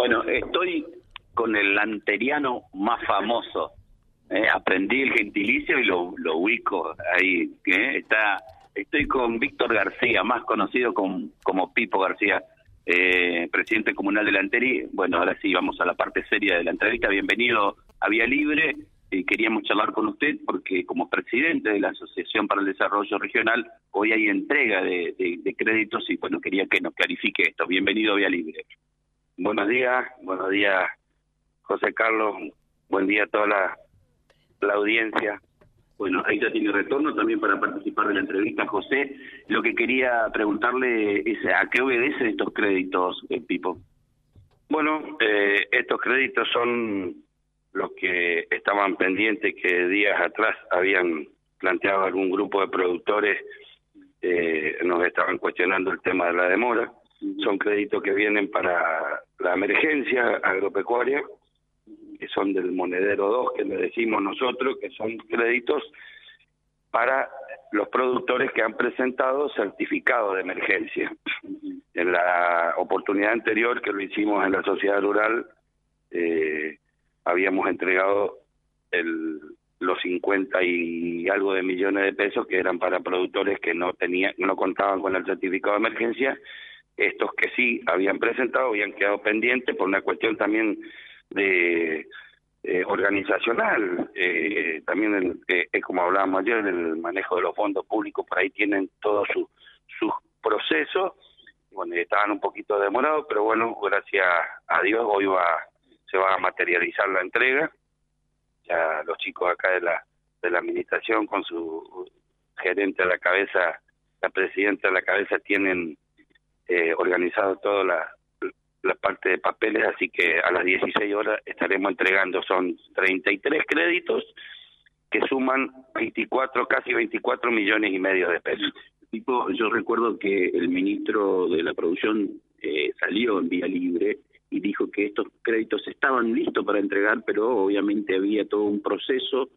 Bueno, estoy con el anteriano más famoso. Eh, aprendí el gentilicio y lo, lo ubico ahí. ¿eh? Está, estoy con Víctor García, más conocido como, Pipo García, eh, presidente comunal de la Anteri. Bueno, ahora sí, vamos a la parte seria de la entrevista. Bienvenido a Vía Libre. Y queríamos charlar con usted porque como presidente de la Asociación para el Desarrollo Regional, hoy hay entrega de, de créditos y bueno, quería que nos clarifique esto. Bienvenido a Vía Libre. Buenos días, buenos días José Carlos, buen día a toda la, audiencia. Bueno, ahí ya tiene retorno también para participar de la entrevista, José. Lo que quería preguntarle es a qué obedecen estos créditos, eh, Pipo. Bueno, eh, estos créditos son los que estaban pendientes que días atrás habían planteado algún grupo de productores, eh, nos estaban cuestionando el tema de la demora son créditos que vienen para la emergencia agropecuaria, que son del monedero 2, que le decimos nosotros, que son créditos para los productores que han presentado certificado de emergencia. En la oportunidad anterior que lo hicimos en la sociedad rural, eh, habíamos entregado el, los 50 y algo de millones de pesos que eran para productores que no tenían, no contaban con el certificado de emergencia estos que sí habían presentado habían quedado pendientes por una cuestión también de eh, organizacional, eh, también eh, es como hablábamos ayer del manejo de los fondos públicos, por ahí tienen todos sus su procesos, bueno, estaban un poquito demorados, pero bueno, gracias a Dios hoy va se va a materializar la entrega, ya los chicos acá de la de la administración con su gerente a la cabeza, la presidenta a la cabeza tienen eh, organizado toda la, parte de papeles, así que a las 16 horas estaremos entregando, son 33 créditos que suman 24, casi 24 millones y medio de pesos. Tipo, yo recuerdo que el ministro de la producción eh, salió en vía libre y dijo que estos créditos estaban listos para entregar, pero obviamente había todo un proceso,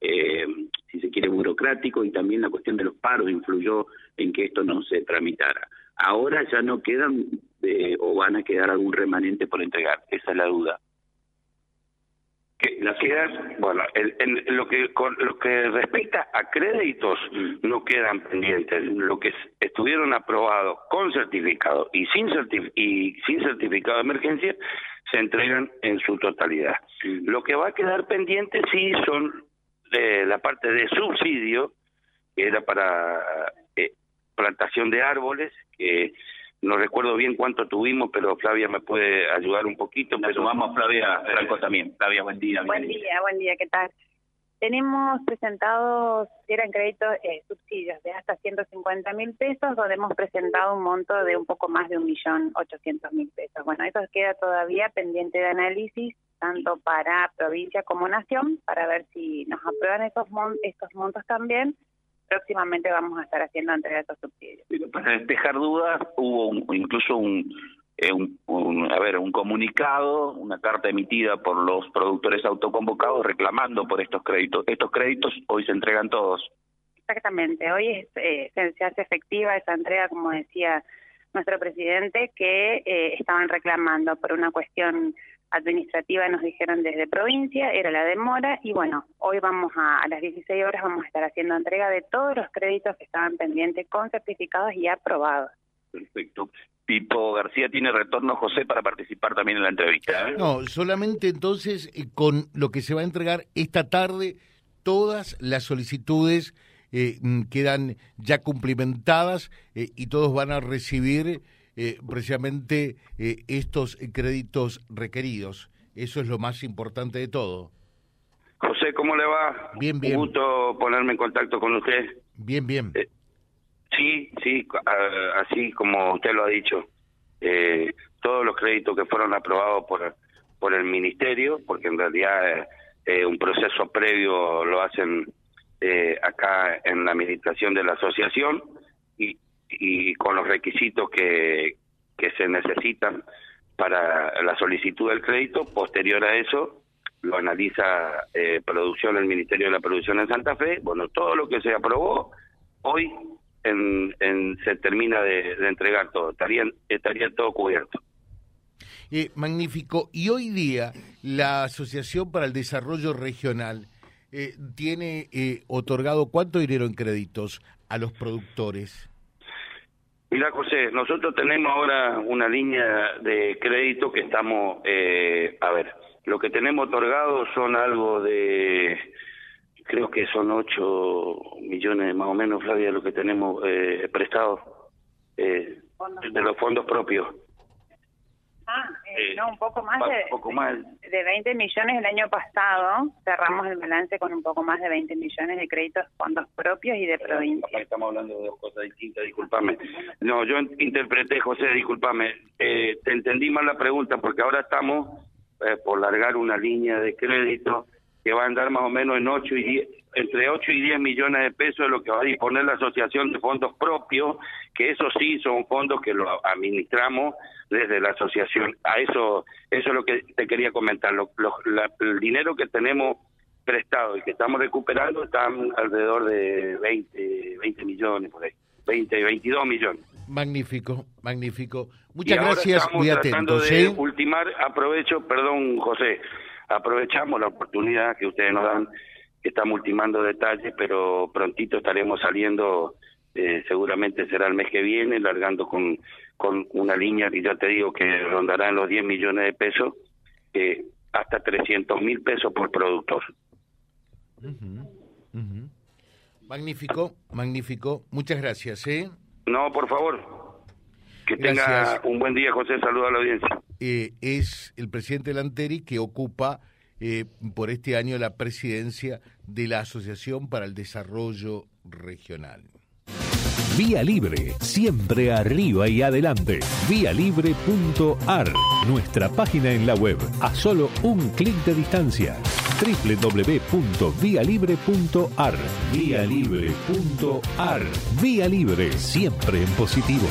eh, si se quiere, burocrático y también la cuestión de los paros influyó en que esto no se tramitara. Ahora ya no quedan eh, o van a quedar algún remanente por entregar. Esa es la duda. Que la quedan, bueno, en, lo que con lo que respecta a créditos mm. no quedan pendientes. Lo que estuvieron aprobados con certificado y sin y sin certificado de emergencia se entregan en su totalidad. Mm. Lo que va a quedar pendiente sí son de la parte de subsidio que era para plantación de árboles, que no recuerdo bien cuánto tuvimos, pero Flavia me puede ayudar un poquito. Pero vamos a Flavia Franco también. Flavia, buen día. Buen día, buen día, ¿qué tal? Tenemos presentados, eran créditos, eh, subsidios de hasta 150 mil pesos, donde hemos presentado un monto de un poco más de un millón ochocientos mil pesos. Bueno, eso queda todavía pendiente de análisis, tanto para provincia como nación, para ver si nos aprueban estos, estos montos también próximamente vamos a estar haciendo entrega de estos subsidios. para despejar dudas, hubo incluso eh, un, un, a ver, un comunicado, una carta emitida por los productores autoconvocados reclamando por estos créditos. Estos créditos hoy se entregan todos. Exactamente, hoy eh, se hace efectiva esa entrega, como decía nuestro presidente, que eh, estaban reclamando por una cuestión administrativa nos dijeron desde provincia, era la demora y bueno, hoy vamos a, a las 16 horas vamos a estar haciendo entrega de todos los créditos que estaban pendientes con certificados y aprobados. Perfecto. Pipo García tiene retorno, José, para participar también en la entrevista. ¿eh? No, solamente entonces eh, con lo que se va a entregar esta tarde, todas las solicitudes eh, mm, quedan ya cumplimentadas y todos van a recibir eh, precisamente eh, estos créditos requeridos. Eso es lo más importante de todo. José, ¿cómo le va? Bien, bien. Un gusto ponerme en contacto con usted. Bien, bien. Eh, sí, sí, así como usted lo ha dicho. todos los créditos que fueron aprobados por, por el Ministerio, porque en realidad un proceso previo lo hacen acá en la administración de la asociación y, con los requisitos que, que se necesitan para la solicitud del crédito. Posterior a eso, lo analiza eh, producción, el Ministerio de la Producción en Santa Fe. Bueno, todo lo que se aprobó, hoy en, se termina de, entregar todo. Estaría, estaría todo cubierto. Eh, magnífico. Y hoy día la Asociación para el Desarrollo Regional eh, tiene eh, otorgado cuánto dinero en créditos a los productores. Mira, José, nosotros tenemos ahora una línea de crédito que estamos, eh, a ver, lo que tenemos otorgado son algo de, creo que son 8 millones más o menos, Flavia, lo que tenemos eh, prestado eh, de los fondos propios. Eh, no, un poco más de, poco más. de 20 millones el año pasado. Cerramos el balance con un poco más de 20 millones de créditos fondos propios y de provincia. Estamos hablando de dos cosas distintas, discúlpame. No, yo in- interpreté, José, discúlpame. Eh, te entendí mal la pregunta porque ahora estamos eh, por largar una línea de crédito que va a andar más o menos en 8 y 10, entre 8 y 10 millones de pesos de lo que va a disponer la Asociación de Fondos Propios, que eso sí son fondos que lo administramos desde la asociación. A eso eso es lo que te quería comentar. Lo- lo- la- el dinero que tenemos prestado y que estamos recuperando están alrededor de 20, 20 millones por ahí. 20, 22 millones. Magnífico, magnífico. Y Muchas ahora gracias, estamos muy tratando de ¿eh? ultimar, aprovecho, perdón José, aprovechamos la oportunidad que ustedes nos dan, que estamos ultimando detalles, pero prontito estaremos saliendo, eh, seguramente será el mes que viene, largando con, con una línea que ya te digo que rondará en los 10 millones de pesos, eh, hasta 300 mil pesos por productor. Magnífico, magnífico. Muchas gracias. ¿eh? No, por favor. Que Gracias. tenga un buen día, José. Saludos a la audiencia. Eh, es el presidente Lanteri que ocupa eh, por este año la presidencia de la Asociación para el Desarrollo Regional. Vía Libre, siempre arriba y adelante. Vialibre.ar, nuestra página en la web, a solo un clic de distancia. www.vialibre.ar. Vialibre.ar. Vía Libre, siempre en positivo.